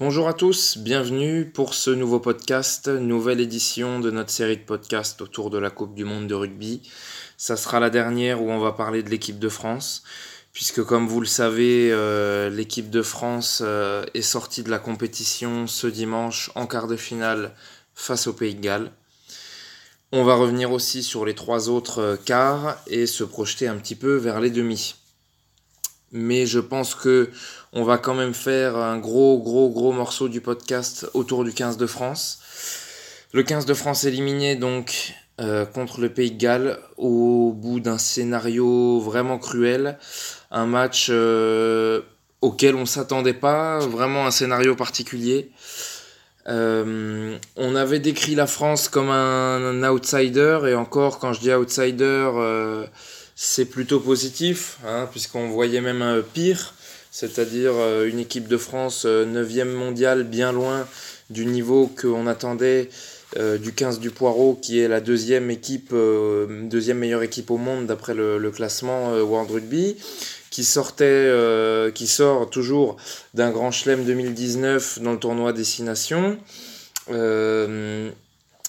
Bonjour à tous, bienvenue pour ce nouveau podcast, nouvelle édition de notre série de podcasts autour de la Coupe du Monde de rugby. Ça sera la dernière où on va parler de l'équipe de France, puisque comme vous le savez, euh, l'équipe de France euh, est sortie de la compétition ce dimanche en quart de finale face au Pays de Galles. On va revenir aussi sur les trois autres euh, quarts et se projeter un petit peu vers les demi mais je pense que on va quand même faire un gros gros gros morceau du podcast autour du 15 de France. Le 15 de France éliminé donc euh, contre le Pays de Galles au bout d'un scénario vraiment cruel, un match euh, auquel on s'attendait pas, vraiment un scénario particulier. Euh, on avait décrit la France comme un, un, outsider et encore quand je dis outsider c'est plutôt positif, hein, puisqu'on voyait même un pire, c'est-à-dire euh, une équipe de France 9e euh, mondiale, bien loin du niveau qu'on attendait euh, du 15 du Poireau, qui est la deuxième équipe, deuxième meilleure équipe au monde d'après le, classement World Rugby, qui sortait, qui sort toujours d'un grand chelem 2019 dans le tournoi Destination.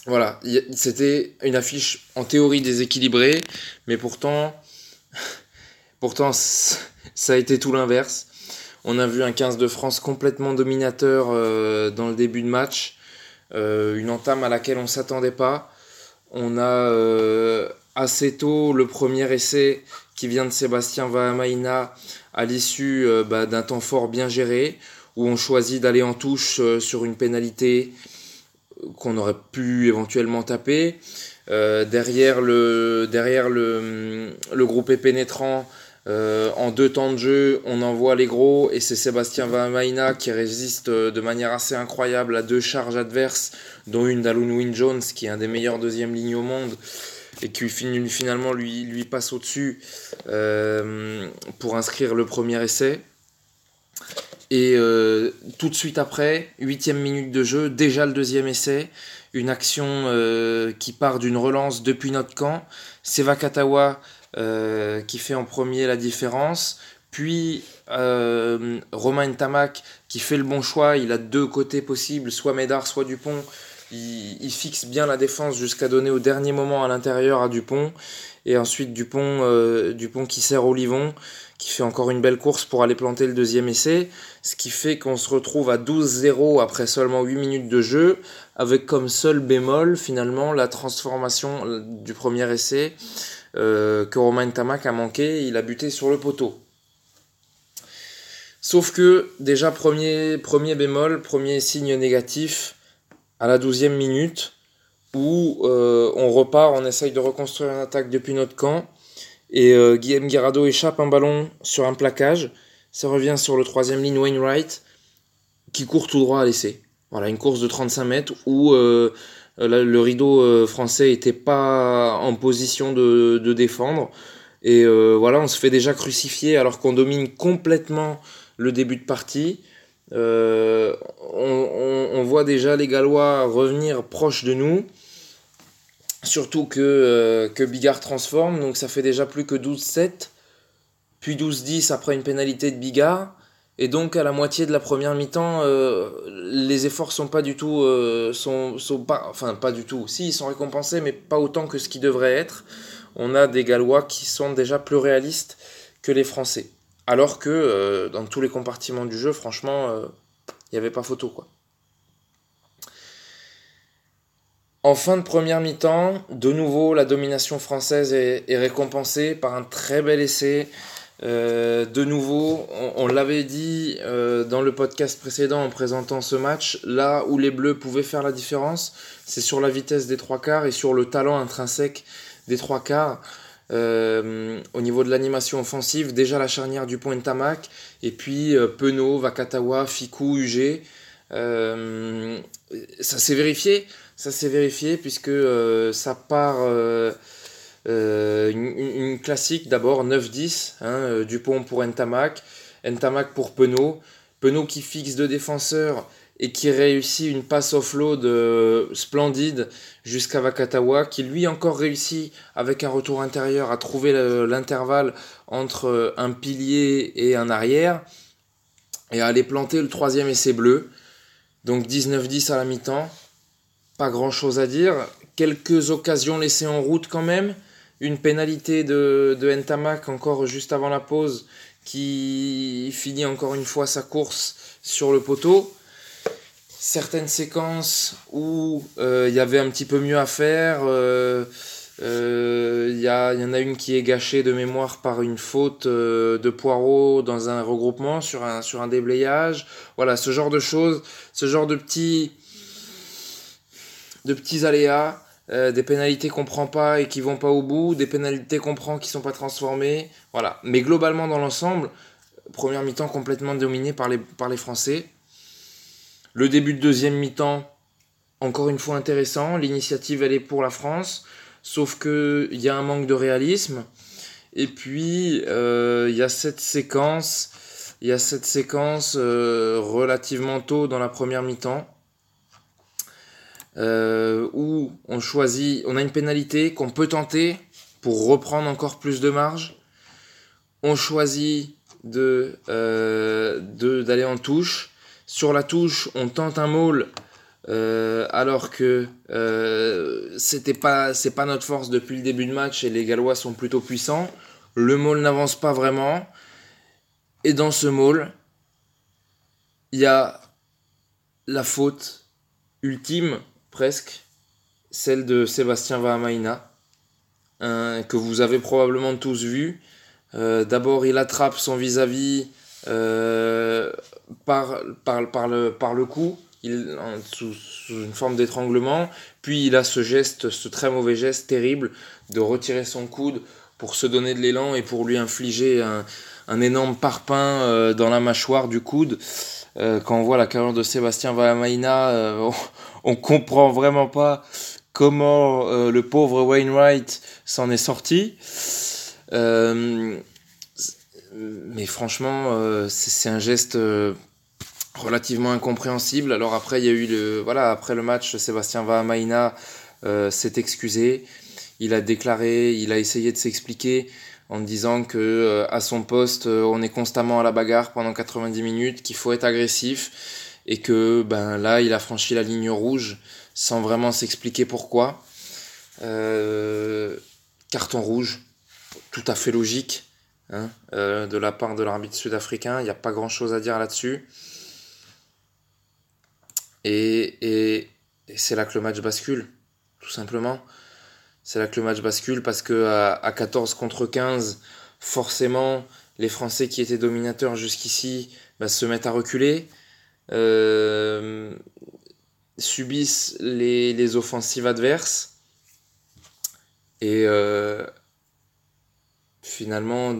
Voilà, c'était une affiche en théorie déséquilibrée, mais pourtant, pourtant ça a été tout l'inverse. On a vu un 15 de France complètement dominateur euh, dans le début de match, euh, une entame à laquelle on ne s'attendait pas. On a euh, assez tôt le premier essai qui vient de Sébastien Vahamaina à l'issue bah, d'un temps fort bien géré, où on choisit d'aller en touche sur une pénalité qu'on aurait pu éventuellement taper. Derrière le, derrière le, le groupe pénétrant, euh, en deux temps de jeu, on envoie les gros et c'est Sébastien Vamaina qui résiste euh, de manière assez incroyable à deux charges adverses, dont une d'Alun Wynne Jones qui est un des meilleurs deuxième lignes au monde et qui finalement lui, lui passe au-dessus pour inscrire le premier essai. Et euh, tout de suite après, huitième minute de jeu, déjà le deuxième essai, une action euh, qui part d'une relance depuis notre camp. C'est Vakatawa euh, qui fait en premier la différence. Puis Romain Ntamak qui fait le bon choix. Il a deux côtés possibles, soit Médard, soit Dupont. Il, fixe bien la défense jusqu'à donner au dernier moment à l'intérieur à Dupont. Et ensuite Dupont, Dupont qui sert Olivon qui fait encore une belle course pour aller planter le deuxième essai, ce qui fait qu'on se retrouve à 12-0 après seulement 8 minutes de jeu, avec comme seul bémol finalement la transformation du premier essai euh, que Romain Tamac a manqué, il a buté sur le poteau. Sauf que déjà premier, bémol, premier signe négatif à la 12e minute, où euh, on repart, on essaye de reconstruire une attaque depuis notre camp, et euh, Guillaume Guerrado échappe un ballon sur un plaquage. Ça revient sur le troisième ligne Wainwright qui court tout droit à l'essai. Voilà, une course de 35 mètres où le rideau euh, français n'était pas en position de, défendre. Et voilà, on se fait déjà crucifier alors qu'on domine complètement le début de partie. On, voit déjà les Gallois revenir proche de nous. Surtout que, euh, que Bigard transforme, donc ça fait déjà plus que 12-7, puis 12-10 après une pénalité de Bigard. Et donc à la moitié de la première mi-temps, euh, les efforts sont pas du tout, euh, sont, sont, pas, enfin pas du tout. Si ils sont récompensés, mais pas autant que ce qui devrait être. On a des Gallois qui sont déjà plus réalistes que les Français. Alors que dans tous les compartiments du jeu, franchement, il n'y avait pas photo quoi. En fin de première mi-temps, de nouveau, la domination française est, récompensée par un très bel essai. Euh, de nouveau, on, l'avait dit euh, dans le podcast précédent en présentant ce match, là où les Bleus pouvaient faire la différence, c'est sur la vitesse des trois quarts et sur le talent intrinsèque des trois quarts. Euh, au niveau de l'animation offensive, déjà la charnière du point de et puis Penaud, Vakatawa, Fikou, UG. ça s'est vérifié ça s'est vérifié puisque euh, ça part euh, euh, une, classique d'abord 9-10, hein, Dupont pour Ntamak, Ntamak pour Penaud, Penaud qui fixe deux défenseurs et qui réussit une passe offload splendide jusqu'à Vakatawa, qui lui encore réussit avec un retour intérieur à trouver l'intervalle entre un pilier et un arrière, et à aller planter le troisième essai bleu. Donc 19-10 à la mi-temps. Pas grand chose à dire. Quelques occasions laissées en route quand même. Une pénalité de, de Ntamak encore juste avant la pause qui finit encore une fois sa course sur le poteau. Certaines séquences où euh, il y avait un petit peu mieux à faire. Euh, euh, il y, y, en a une qui est gâchée de mémoire par une faute de Poirot dans un regroupement sur un, sur un déblayage. Voilà, ce genre de choses, ce genre de petits, de petits aléas. Euh, des pénalités qu'on prend pas et qui vont pas au bout, des pénalités qu'on prend qui sont pas transformées, voilà. Mais globalement dans l'ensemble, première mi-temps complètement dominée par les, Français. Le début de deuxième mi-temps, encore une fois intéressant, l'initiative elle est pour la France, sauf que il y a un manque de réalisme. Et puis euh, il y a cette séquence, y a cette séquence euh, relativement tôt dans la première mi-temps euh, où on choisit, on a une pénalité qu'on peut tenter pour reprendre encore plus de marge. On choisit de euh, d'aller en touche. Sur la touche, on tente un maul euh, alors que c'était pas c'est pas notre force depuis le début de match et les Gallois sont plutôt puissants. Le maul n'avance pas vraiment. Et dans ce maul, il y a la faute ultime presque, celle de Sébastien Vahamaina, que vous avez probablement tous vu. Euh, d'abord, il attrape son vis-à-vis euh, par, par, par, le, par le cou, il, sous, une forme d'étranglement, puis il a ce geste, ce très mauvais geste terrible de retirer son coude pour se donner de l'élan et pour lui infliger un, un énorme parpaing euh, dans la mâchoire du coude. quand on voit la carrière de Sébastien Vahamaina, on comprend vraiment pas comment euh, le pauvre Wainwright s'en est sorti. Euh, mais franchement, euh, c'est un geste relativement incompréhensible. Alors après, il y a eu le voilà après le match, Sébastien Vahamaina s'est excusé. Il a déclaré, il a essayé de s'expliquer en disant que à son poste, on est constamment à la bagarre pendant 90 minutes, qu'il faut être agressif et que ben là il a franchi la ligne rouge sans vraiment s'expliquer pourquoi. Euh, carton rouge, tout à fait logique hein, euh, de la part de l'arbitre sud-africain, il n'y a pas grand chose à dire là-dessus. Et, et, c'est là que le match bascule, tout simplement. C'est là que le match bascule parce que à, 14 contre 15, forcément, les Français qui étaient dominateurs jusqu'ici ben, se mettent à reculer. Euh, subissent les, offensives adverses. Et euh, finalement,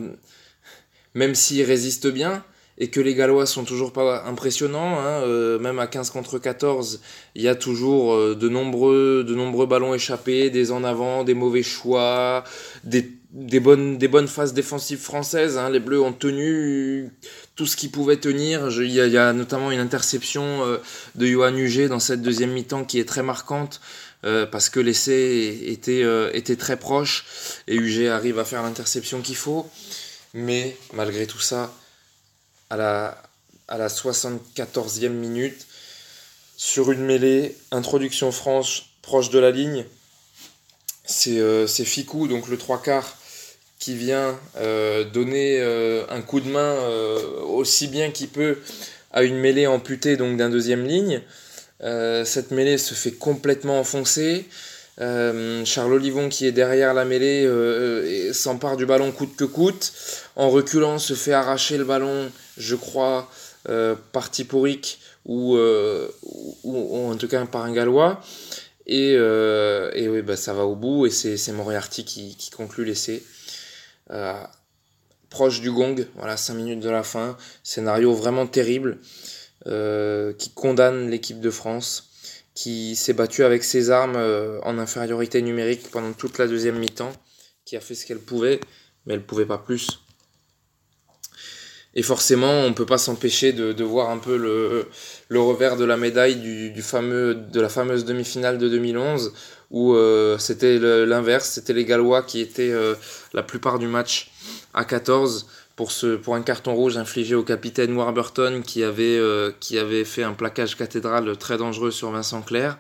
même s'ils résistent bien, et que les Gallois sont toujours pas impressionnants, hein, euh, même à 15 contre 14, il y a toujours de, nombreux, de nombreux ballons échappés, des en avant, des mauvais choix, des, des, bonnes, des bonnes phases défensives françaises. Hein. Les Bleus ont tenu tout ce qui pouvait tenir. Il y, a notamment une interception euh, de Johan Huget dans cette deuxième mi-temps qui est très marquante. Euh, parce que l'essai était, euh, était très proche et Huget arrive à faire l'interception qu'il faut. Mais malgré tout ça, à la, à la 74e minute, sur une mêlée, introduction franche proche de la ligne, c'est Ficou, donc le trois quarts, qui vient euh, donner euh, un coup de main euh, aussi bien qu'il peut à une mêlée amputée donc d'un deuxième ligne. cette mêlée se fait complètement enfoncer. Charles Olivon qui est derrière la mêlée s'empare du ballon coûte que coûte. En reculant se fait arracher le ballon, je crois, par Tiporic ou, en tout cas par un Gallois. Et, oui, bah, ça va au bout et c'est Moriarty qui, qui conclut l'essai. Euh, proche du gong, voilà, 5 minutes de la fin. Scénario vraiment terrible euh, qui condamne l'équipe de France, qui s'est battue avec ses armes euh, en infériorité numérique pendant toute la deuxième mi-temps, qui a fait ce qu'elle pouvait, mais elle pouvait pas plus. Et forcément, on ne peut pas s'empêcher de, voir un peu le, revers de la médaille de la fameuse demi-finale de 2011, où euh, c'était l'inverse, c'était les Gallois qui étaient euh, la plupart du match à 14 pour, ce, pour un carton rouge infligé au capitaine Warburton qui avait, euh, qui avait fait un plaquage cathédral très dangereux sur Vincent Clerc.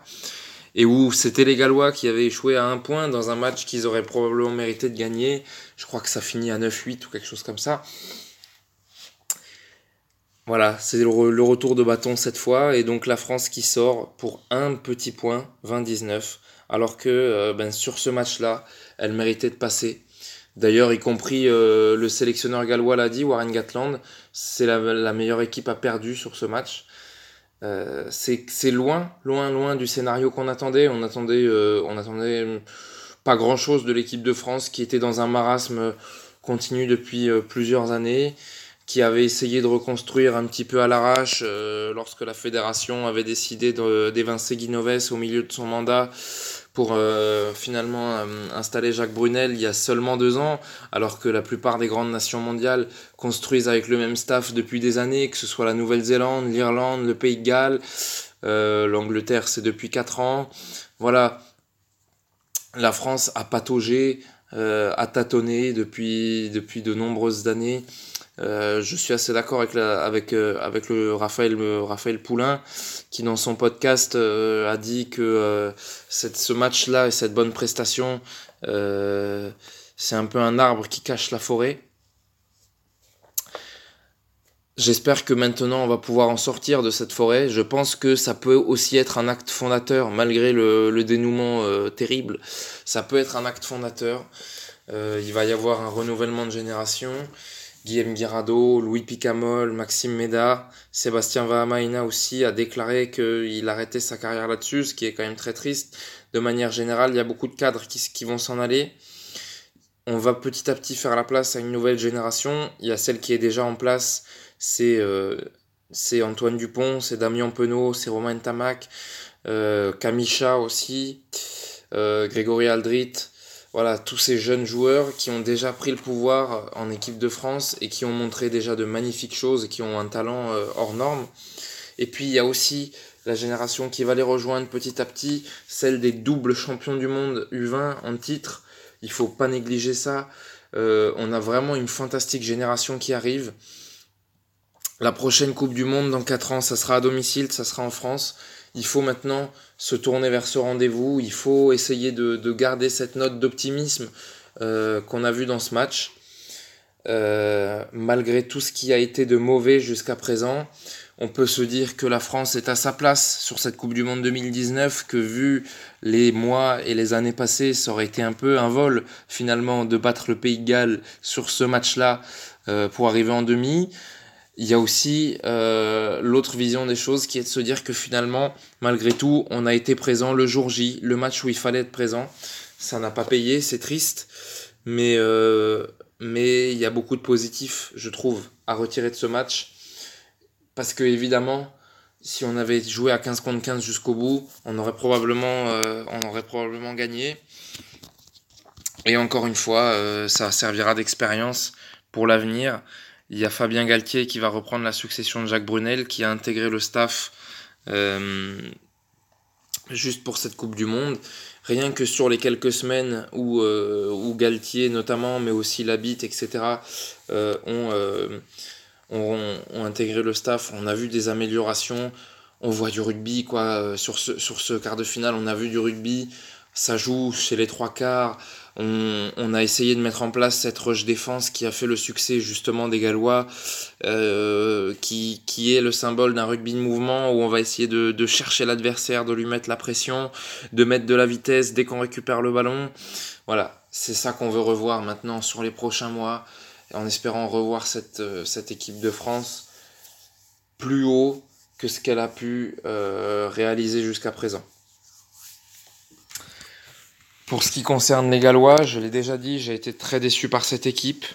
Et où c'était les Gallois qui avaient échoué à un point dans un match qu'ils auraient probablement mérité de gagner. Je crois que ça finit à 9-8 ou quelque chose comme ça. Voilà, c'est le, retour de bâton cette fois. Et donc la France qui sort pour un petit point, 20-19. Alors que euh, ben, sur ce match-là, elle méritait de passer. D'ailleurs, y compris euh, le sélectionneur gallois l'a dit, Warren Gatland, c'est la, meilleure équipe a perdu sur ce match. Euh, c'est loin, loin, loin du scénario qu'on attendait. On attendait, euh, on attendait pas grand-chose de l'équipe de France qui était dans un marasme continu depuis plusieurs années, qui avait essayé de reconstruire un petit peu à l'arrache lorsque la fédération avait décidé d'évincer Guinoves au milieu de son mandat pour euh, finalement euh, installer Jacques Brunel il y a seulement deux ans, alors que la plupart des grandes nations mondiales construisent avec le même staff depuis des années, que ce soit la Nouvelle-Zélande, l'Irlande, le Pays de Galles, euh, l'Angleterre c'est depuis quatre ans. Voilà, la France a pataugé, a tâtonné depuis, depuis de nombreuses années. Euh, je suis assez d'accord avec, avec, euh, avec le Raphaël, Raphaël Poulain qui dans son podcast euh, a dit que cette, ce match-là et cette bonne prestation, c'est un peu un arbre qui cache la forêt. J'espère que maintenant on va pouvoir en sortir de cette forêt. Je pense que ça peut aussi être un acte fondateur, malgré le, le dénouement terrible. Ça peut être un acte fondateur. il va y avoir un renouvellement de génération. Guillaume Guirado, Louis Picamol, Maxime Médard, Sébastien Vahamaina aussi a déclaré qu'il arrêtait sa carrière là-dessus, ce qui est quand même très triste. De manière générale, il y a beaucoup de cadres qui, vont s'en aller. On va petit à petit faire la place à une nouvelle génération. Il y a celle qui est déjà en place, c'est euh, Antoine Dupont, c'est Damien Penaud, c'est Romain Tamac, euh, aussi, euh, Grégory Aldrit, voilà, tous ces jeunes joueurs qui ont déjà pris le pouvoir en équipe de France et qui ont montré déjà de magnifiques choses et qui ont un talent euh, hors norme. Et puis il y a aussi la génération qui va les rejoindre petit à petit, celle des doubles champions du monde U20 en titre. Il faut pas négliger ça. Euh, on a vraiment une fantastique génération qui arrive. La prochaine Coupe du Monde dans 4 ans, ça sera à domicile, ça sera en France. Il faut maintenant se tourner vers ce rendez-vous. Il faut essayer de, garder cette note d'optimisme euh, qu'on a vu dans ce match. Euh, malgré tout ce qui a été de mauvais jusqu'à présent, on peut se dire que la France est à sa place sur cette Coupe du Monde 2019, que vu les mois et les années passées, ça aurait été un peu un vol finalement de battre le Pays de Galles sur ce match-là euh, pour arriver en demi il y a aussi euh, l'autre vision des choses qui est de se dire que finalement, malgré tout, on a été présent le jour J, le match où il fallait être présent. Ça n'a pas payé, c'est triste, mais euh, mais il y a beaucoup de positifs, je trouve, à retirer de ce match, parce que évidemment, si on avait joué à 15 contre 15 jusqu'au bout, on aurait probablement euh, on aurait probablement gagné. Et encore une fois, ça servira d'expérience pour l'avenir. Il y a Fabien Galtier qui va reprendre la succession de Jacques Brunel, qui a intégré le staff euh, juste pour cette Coupe du Monde. Rien que sur les quelques semaines où, euh, où Galtier notamment, mais aussi Labitte, etc., euh, ont, ont, ont, intégré le staff, on a vu des améliorations. On voit du rugby, quoi. Sur ce, sur ce quart de finale, on a vu du rugby. Ça joue chez les trois quarts. On, a essayé de mettre en place cette rush défense qui a fait le succès justement des Gallois, euh, qui, est le symbole d'un rugby de mouvement où on va essayer de, chercher l'adversaire, de lui mettre la pression, de mettre de la vitesse dès qu'on récupère le ballon. Voilà, c'est ça qu'on veut revoir maintenant sur les prochains mois, en espérant revoir cette, euh, cette équipe de France plus haut que ce qu'elle a pu euh, réaliser jusqu'à présent. Pour ce qui concerne les Gallois, je l'ai déjà dit, j'ai été très déçu par cette équipe.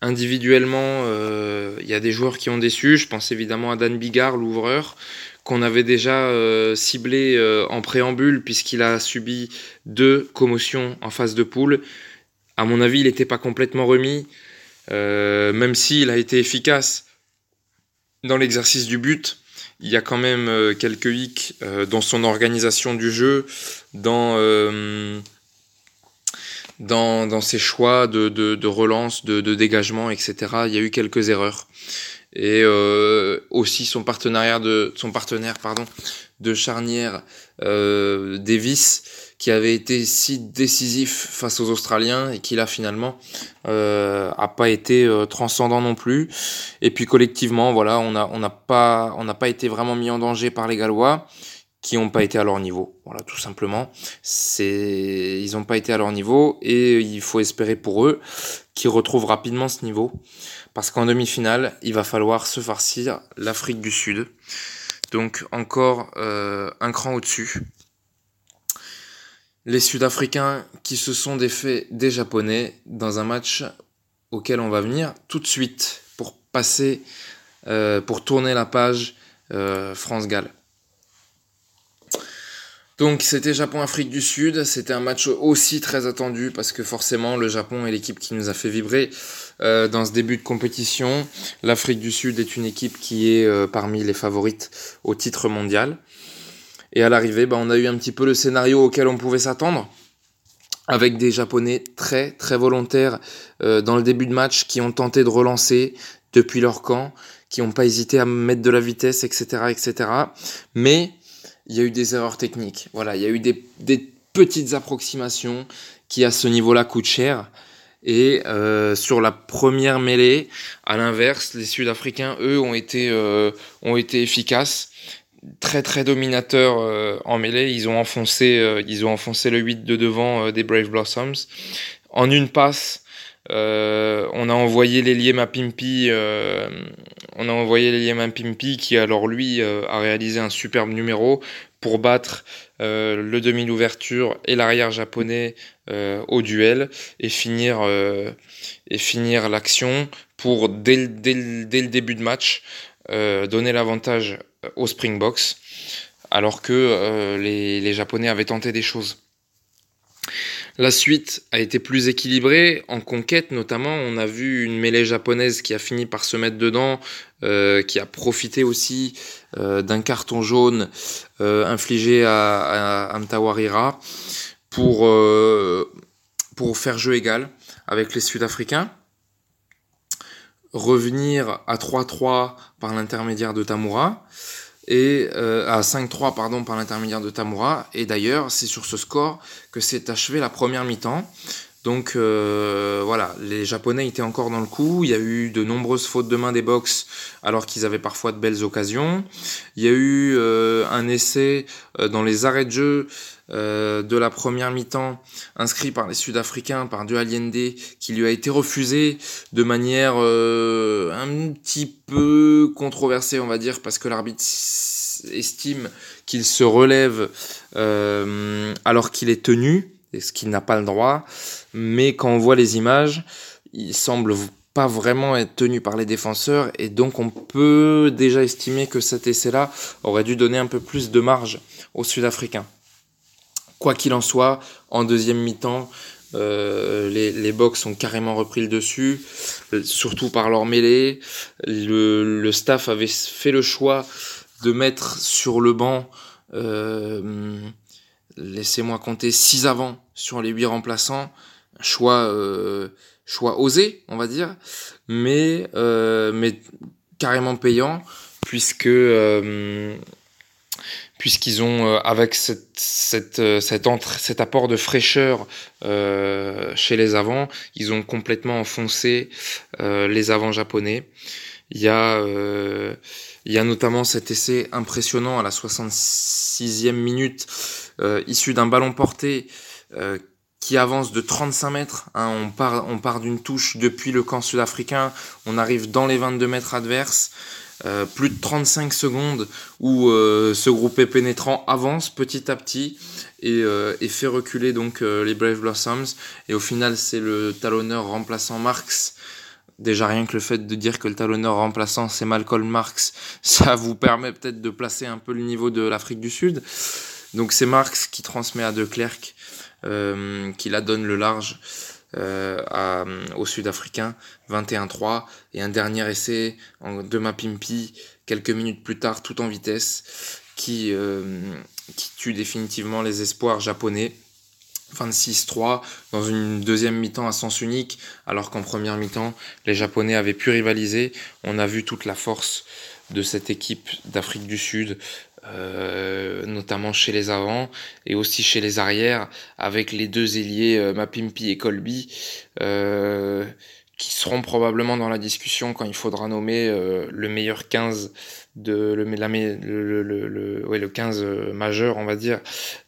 Individuellement, euh, il y a des joueurs qui ont déçu. Je pense évidemment à Dan Bigard, l'ouvreur, qu'on avait déjà euh, ciblé euh, en préambule puisqu'il a subi deux commotions en phase de poule. À mon avis, il n'était pas complètement remis, même s'il a été efficace dans l'exercice du but. Il y a quand même quelques hicks dans son organisation du jeu, dans dans, dans ses choix de, de, de relance, de, de, dégagement, etc. Il y a eu quelques erreurs. Et euh, aussi son partenariat de son partenaire pardon de charnière euh, Davis qui avait été si décisif face aux Australiens et qui là finalement euh, a pas été euh, transcendant non plus. Et puis collectivement voilà on a on n'a pas on n'a pas été vraiment mis en danger par les Gallois qui n'ont pas été à leur niveau. Voilà, tout simplement. Ils n'ont pas été à leur niveau et il faut espérer pour eux qu'ils retrouvent rapidement ce niveau. Parce qu'en demi-finale, il va falloir se farcir l'Afrique du Sud. Donc encore euh, un cran au-dessus. Les Sud-Africains qui se sont défaits des Japonais dans un match auquel on va venir tout de suite pour passer, euh, pour tourner la page euh, France-Galles. Donc c'était Japon-Afrique du Sud, c'était un match aussi très attendu parce que forcément le Japon est l'équipe qui nous a fait vibrer euh, dans ce début de compétition. L'Afrique du Sud est une équipe qui est euh, parmi les favorites au titre mondial. Et à l'arrivée, bah, on a eu un petit peu le scénario auquel on pouvait s'attendre avec des Japonais très très volontaires euh, dans le début de match qui ont tenté de relancer depuis leur camp, qui n'ont pas hésité à mettre de la vitesse, etc., etc. Mais il y a eu des erreurs techniques. Voilà, il y a eu des, petites approximations qui à ce niveau-là coûtent cher. Et euh, sur la première mêlée, à l'inverse, les Sud-Africains, eux, ont été, euh, efficaces, très très dominateurs euh, en mêlée. Ils ont enfoncé, ils ont enfoncé le 8 de devant des Brave Blossoms. En une passe, euh, on a envoyé l'ailier Mapimpi, euh, on a envoyé Mapimpi qui alors lui euh, a réalisé un superbe numéro pour battre le demi d'ouverture et l'arrière japonais au duel et finir l'action pour dès, le début de match donner l'avantage au Springboks alors que les japonais avaient tenté des choses. La suite a été plus équilibrée en conquête notamment. On a vu une mêlée japonaise qui a fini par se mettre dedans, euh, qui a profité aussi euh, d'un carton jaune euh, infligé à, à, Mtawarira pour, pour faire jeu égal avec les Sud-Africains. Revenir à 3-3 par l'intermédiaire de Tamura et euh, à 5-3 pardon par l'intermédiaire de Tamura. Et d'ailleurs c'est sur ce score que s'est achevé la première mi-temps donc euh, voilà les japonais étaient encore dans le coup. Il y a eu de nombreuses fautes de main des box alors qu'ils avaient parfois de belles occasions. Il y a eu euh, un essai euh, dans les arrêts de jeu de la première mi-temps inscrit par les Sud-Africains, par Dieu Allende, qui lui a été refusé de manière un petit peu controversée, on va dire, parce que l'arbitre estime qu'il se relève alors qu'il est tenu, ce qu'il n'a pas le droit, mais quand on voit les images, il semble pas vraiment être tenu par les défenseurs et donc on peut déjà estimer que cet essai-là aurait dû donner un peu plus de marge aux Sud-Africains. Quoi qu'il en soit, en deuxième mi-temps, euh, les, les box ont carrément repris le dessus, surtout par leur mêlée. Le, le staff avait fait le choix de mettre sur le banc, euh, laissez-moi compter, 6 avant sur les 8 remplaçants. Choix, euh, choix osé, on va dire, mais, euh, mais carrément payant, puisque euh, puisqu'ils ont, avec cette, cette, euh, cet, entre, cet apport de fraîcheur chez les avants, ils ont complètement enfoncé les avants japonais. Il y, a, il y a notamment cet essai impressionnant à la 66e minute, euh, issu d'un ballon porté euh, qui avance de 35 mètres. Hein, on part, d'une touche depuis le camp sud-africain, on arrive dans les 22 mètres adverses. Euh, plus de 35 secondes où ce groupé pénétrant avance petit à petit et, et fait reculer donc les Brave Blossoms et au final c'est le talonneur remplaçant Marx déjà rien que le fait de dire que le talonneur remplaçant c'est Malcolm Marx ça vous permet peut-être de placer un peu le niveau de l'Afrique du Sud donc c'est Marx qui transmet à De Klerk euh, qui la donne le large euh, à, aux Sud-Africains, 21-3, et un dernier essai en, de Mapimpi, quelques minutes plus tard, tout en vitesse, qui, euh, qui tue définitivement les espoirs japonais. 26-3 dans une deuxième mi-temps à sens unique, alors qu'en première mi-temps, les Japonais avaient pu rivaliser. On a vu toute la force de cette équipe d'Afrique du Sud, euh, notamment chez les avants et aussi chez les arrières, avec les deux ailiers euh, Mapimpi et Colby, euh, qui seront probablement dans la discussion quand il faudra nommer le meilleur 15 de le, le, le, le, ouais, le 15 majeur, on va dire,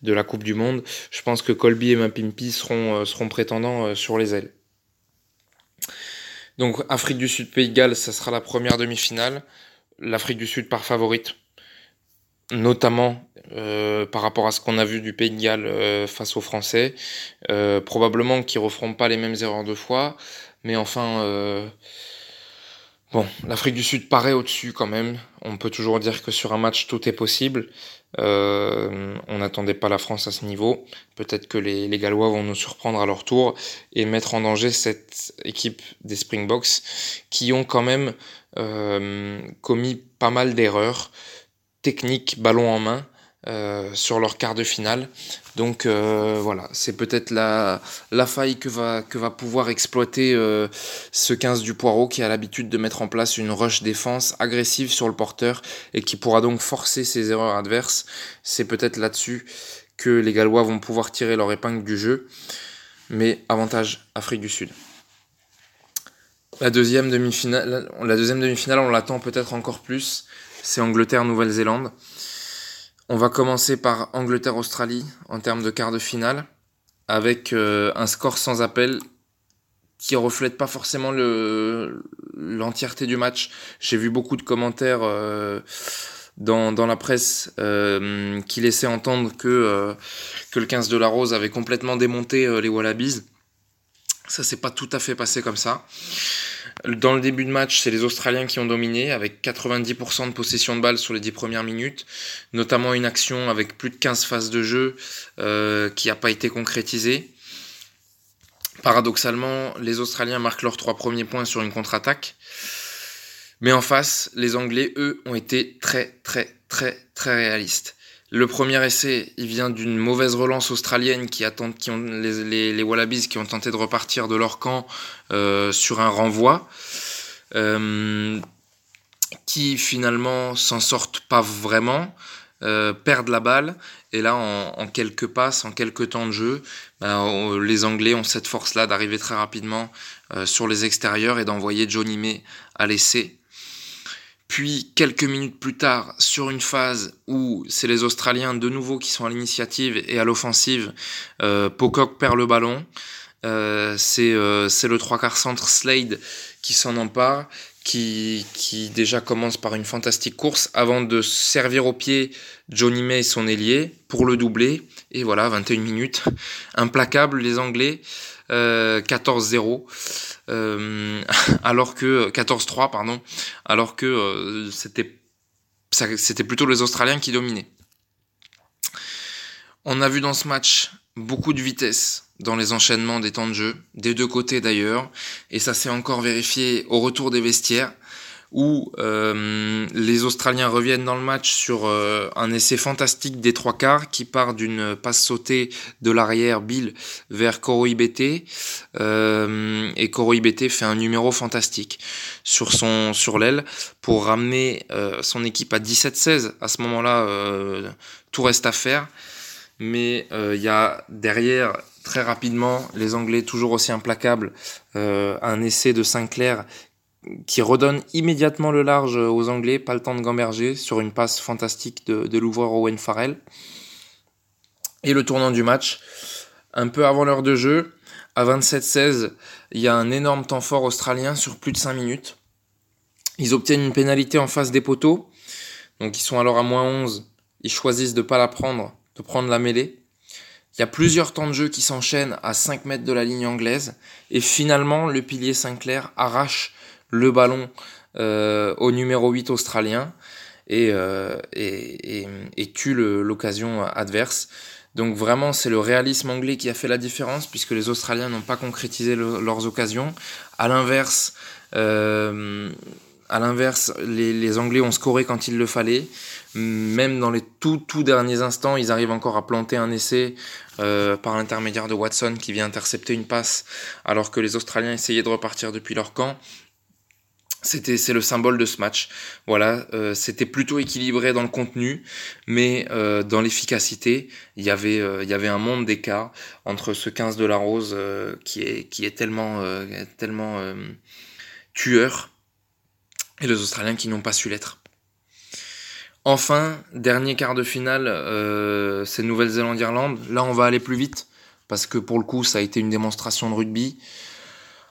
de la Coupe du Monde. Je pense que Colby et Mapimpi seront, seront prétendants sur les ailes. Donc Afrique du Sud, Pays de Galles, ça sera la première demi-finale. L'Afrique du Sud par favorite notamment euh, par rapport à ce qu'on a vu du Pays de Galles euh, face aux Français. Euh, probablement qu'ils referont pas les mêmes erreurs deux fois, mais enfin, bon, l'Afrique du Sud paraît au-dessus quand même. On peut toujours dire que sur un match tout est possible. on n'attendait pas la France à ce niveau. Peut-être que les, les, Gallois vont nous surprendre à leur tour et mettre en danger cette équipe des Springboks qui ont quand même commis pas mal d'erreurs technique ballon en main euh, sur leur quart de finale. Donc euh, voilà, c'est peut-être la, la faille que va, que va pouvoir exploiter euh, ce 15 du Poireau qui a l'habitude de mettre en place une rush défense agressive sur le porteur et qui pourra donc forcer ses erreurs adverses. C'est peut-être là-dessus que les Gallois vont pouvoir tirer leur épingle du jeu. Mais avantage Afrique du Sud. La deuxième demi-finale, la deuxième demi-finale, on l'attend peut-être encore plus c'est Angleterre-Nouvelle-Zélande. On va commencer par Angleterre-Australie en termes de quart de finale, avec euh, un score sans appel qui reflète pas forcément l'entièreté du match. J'ai vu beaucoup de commentaires euh, dans, la presse euh, qui laissaient entendre que, que le 15 de la Rose avait complètement démonté les Wallabies. Ça s'est pas tout à fait passé comme ça. Dans le début de match, c'est les Australiens qui ont dominé avec 90% de possession de balle sur les 10 premières minutes, notamment une action avec plus de 15 phases de jeu euh, qui n'a pas été concrétisée. Paradoxalement, les Australiens marquent leurs trois premiers points sur une contre-attaque. Mais en face, les Anglais, eux, ont été très, très, très, très réalistes. Le premier essai, il vient d'une mauvaise relance australienne qui, attend, qui ont les, Wallabies qui ont tenté de repartir de leur camp euh, sur un renvoi, euh, qui finalement s'en sortent pas vraiment, euh, perdent la balle, et là en, quelques passes, en quelques temps de jeu, ben, les Anglais ont cette force-là d'arriver très rapidement sur les extérieurs et d'envoyer Johnny May à l'essai puis quelques minutes plus tard, sur une phase où c'est les Australiens de nouveau qui sont à l'initiative et à l'offensive, euh, Pocock perd le ballon. Euh, euh, c'est le trois quarts centre Slade qui s'en empare, qui, qui déjà commence par une fantastique course avant de servir au pied Johnny May son ailier pour le doubler. Et voilà, 21 minutes. Implacable les Anglais. 14-0. Euh, alors que 14-3 pardon, alors que euh, c'était plutôt les Australiens qui dominaient. On a vu dans ce match beaucoup de vitesse dans les enchaînements des temps de jeu, des deux côtés d'ailleurs, et ça s'est encore vérifié au retour des vestiaires où euh, les Australiens reviennent dans le match sur euh, un essai fantastique des trois quarts qui part d'une passe sautée de l'arrière Bill vers Koro Ibete euh, et Koro Ibete fait un numéro fantastique sur sur l'aile pour ramener son équipe à 17-16 à ce moment-là tout reste à faire. Mais il y a derrière très rapidement les Anglais toujours aussi implacables un essai de Sinclair qui redonne immédiatement le large aux Anglais, pas le temps de gamberger, sur une passe fantastique de, de l'ouvreur Owen Farrell. Et le tournant du match, un peu avant l'heure de jeu, à 27-16, il y a un énorme temps fort australien sur plus de 5 minutes. Ils obtiennent une pénalité en face des poteaux, donc ils sont alors à moins 11, ils choisissent de ne pas la prendre, de prendre la mêlée. Il y a plusieurs temps de jeu qui s'enchaînent à 5 mètres de la ligne anglaise, et finalement le pilier Sinclair arrache le ballon euh, au numéro 8 australien et, euh, tue l'occasion adverse. Donc vraiment, c'est le réalisme anglais qui a fait la différence, puisque les Australiens n'ont pas concrétisé leurs occasions. À l'inverse, euh, à l'inverse, les, Anglais ont scoré quand il le fallait. Même dans les tout, tout derniers instants, ils arrivent encore à planter un essai euh, par l'intermédiaire de Watson qui vient intercepter une passe alors que les Australiens essayaient de repartir depuis leur camp. C'était c'est le symbole de ce match. Voilà, euh, c'était plutôt équilibré dans le contenu, mais euh, dans l'efficacité, il y avait il y avait un monde d'écart entre ce 15 de la Rose qui est qui est tellement tellement tueur et les Australiens qui n'ont pas su l'être. Enfin, dernier quart de finale, euh, c'est Nouvelle-Zélande-Irlande. Là, on va aller plus vite parce que pour le coup, ça a été une démonstration de rugby.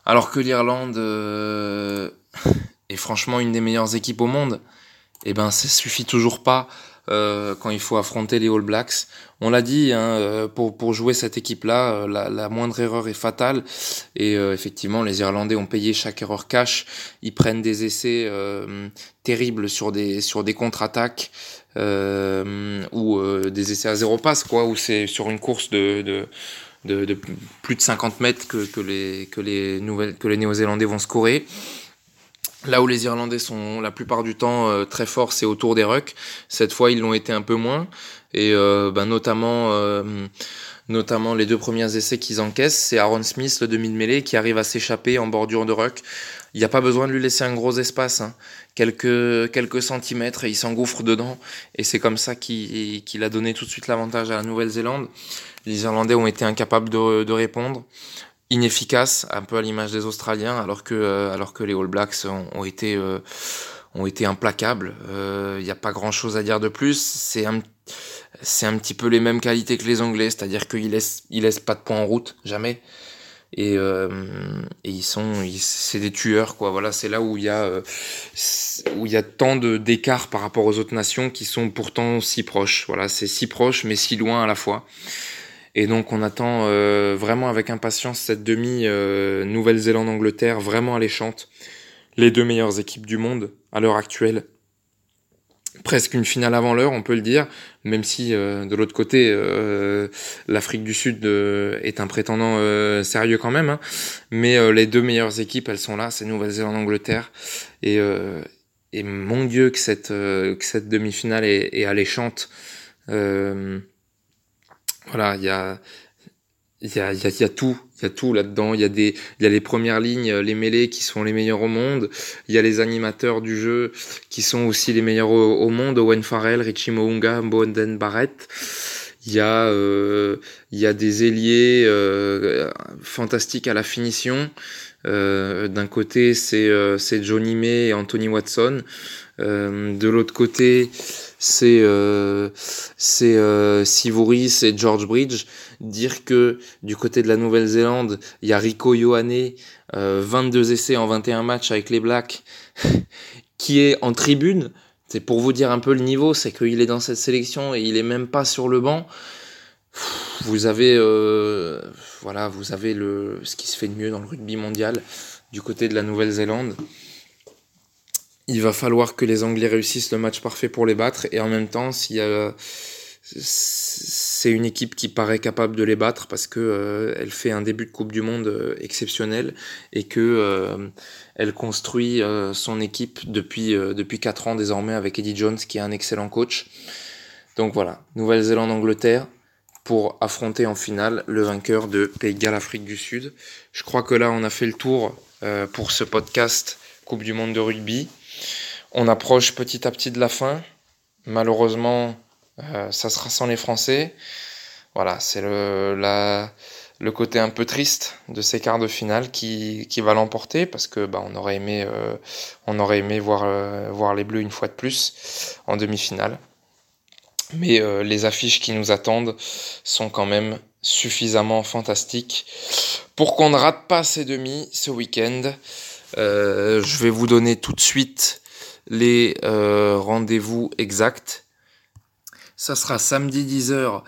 Alors que l'Irlande est franchement une des meilleures équipes au monde, et eh ben ça suffit toujours pas euh, quand il faut affronter les All Blacks. On l'a dit, hein, euh, pour, pour jouer cette équipe-là, euh, la, moindre erreur est fatale. Et effectivement, les Irlandais ont payé chaque erreur cash. Ils prennent des essais terribles sur des, sur des contre-attaques. ou des essais à zéro passe, quoi, où c'est sur une course de, de, plus de 50 mètres que, que les, que les, nouvelles, que les Néo-Zélandais vont scorer. Là où les Irlandais sont la plupart du temps euh, très forts, c'est autour des rucks. Cette fois, ils l'ont été un peu moins. Et euh, ben, notamment, euh, notamment les deux premiers essais qu'ils encaissent, c'est Aaron Smith, le demi de mêlée, qui arrive à s'échapper en bordure de ruck. Il n'y a pas besoin de lui laisser un gros espace, hein. quelques, quelques centimètres, et il s'engouffre dedans. Et c'est comme ça qu'il a donné tout de suite l'avantage à la Nouvelle-Zélande. Les Irlandais ont été incapables de, de répondre inefficace, un peu à l'image des Australiens, alors que, euh, alors que les All Blacks ont, été, euh, ont été implacables. Il euh, n'y a pas grand chose à dire de plus. C'est un, c'est un petit peu les mêmes qualités que les Anglais, c'est-à-dire qu'ils laissent, ils laissent pas de points en route, jamais. Et, et ils sont, c'est des tueurs, quoi. Voilà, c'est là où il y a, où il y a tant de d'écart par rapport aux autres nations qui sont pourtant si proches. Voilà, c'est si proche mais si loin à la fois. Et donc on attend euh, vraiment avec impatience cette demi euh, Nouvelle-Zélande-Angleterre, vraiment alléchante. Les deux meilleures équipes du monde à l'heure actuelle. Presque une finale avant l'heure, on peut le dire, même si euh, de l'autre côté, l'Afrique du Sud est un prétendant sérieux quand même. Hein. Mais les deux meilleures équipes, elles sont là, c'est Nouvelle-Zélande-Angleterre. Et, et mon Dieu que cette, que cette demi-finale est, est alléchante. Voilà, il y a, il y a, y, y a tout, il y a tout là-dedans. Il y a des, il y a les premières lignes, les mêlées qui sont les meilleurs au monde. Il y a les animateurs du jeu qui sont aussi les meilleurs au, monde. Owen Farrell, Richie Mounga, Bonden Barrett. Il y a, euh, il y a des ailiers euh, fantastiques à la finition. Euh, D'un côté, c'est euh, c'est Johnny May et Anthony Watson. Euh, de l'autre côté, c'est euh, c'est euh, Sivouris et George Bridge. Dire que du côté de la Nouvelle-Zélande, il y a Rico Ioane, 22 essais en 21 matchs avec les Blacks, qui est en tribune. C'est pour vous dire un peu le niveau, c'est qu'il est dans cette sélection et il est même pas sur le banc. Vous avez voilà, vous avez le ce qui se fait de mieux dans le rugby mondial du côté de la Nouvelle-Zélande il va falloir que les Anglais réussissent le match parfait pour les battre et en même temps s'il y c'est une équipe qui paraît capable de les battre parce que euh, elle fait un début de Coupe du Monde euh, exceptionnel et que euh, elle construit son équipe depuis depuis quatre ans désormais avec Eddie Jones qui est un excellent coach. Donc voilà, Nouvelle-Zélande Angleterre pour affronter en finale le vainqueur de Pays de Galles Afrique du Sud. Je crois que là on a fait le tour pour ce podcast Coupe du Monde de rugby. On approche petit à petit de la fin. Malheureusement, euh, ça sera sans les Français. Voilà, c'est le, côté un peu triste de ces quarts de finale qui, va l'emporter parce que bah, on aurait aimé, euh, on aurait aimé voir, euh, voir les Bleus une fois de plus en demi-finale. Mais les affiches qui nous attendent sont quand même suffisamment fantastiques pour qu'on ne rate pas ces demi ce week-end. Je vais vous donner tout de suite les euh, rendez-vous exacts. Ça sera samedi 10h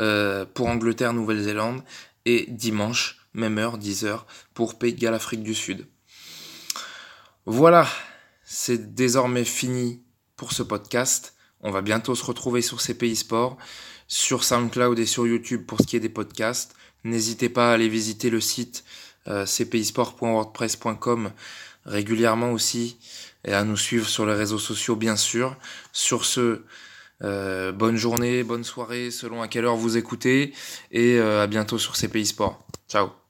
euh, pour Angleterre, Nouvelle-Zélande et dimanche, même heure, 10h pour Pays de Galles, Afrique du Sud. Voilà, c'est désormais fini pour ce podcast. On va bientôt se retrouver sur ces pays sports, sur SoundCloud et sur YouTube pour ce qui est des podcasts. N'hésitez pas à aller visiter le site euh, cpisport.wordpress.com régulièrement aussi et à nous suivre sur les réseaux sociaux bien sûr. Sur ce, euh, bonne journée, bonne soirée selon à quelle heure vous écoutez et euh, à bientôt sur CPI Sport. Ciao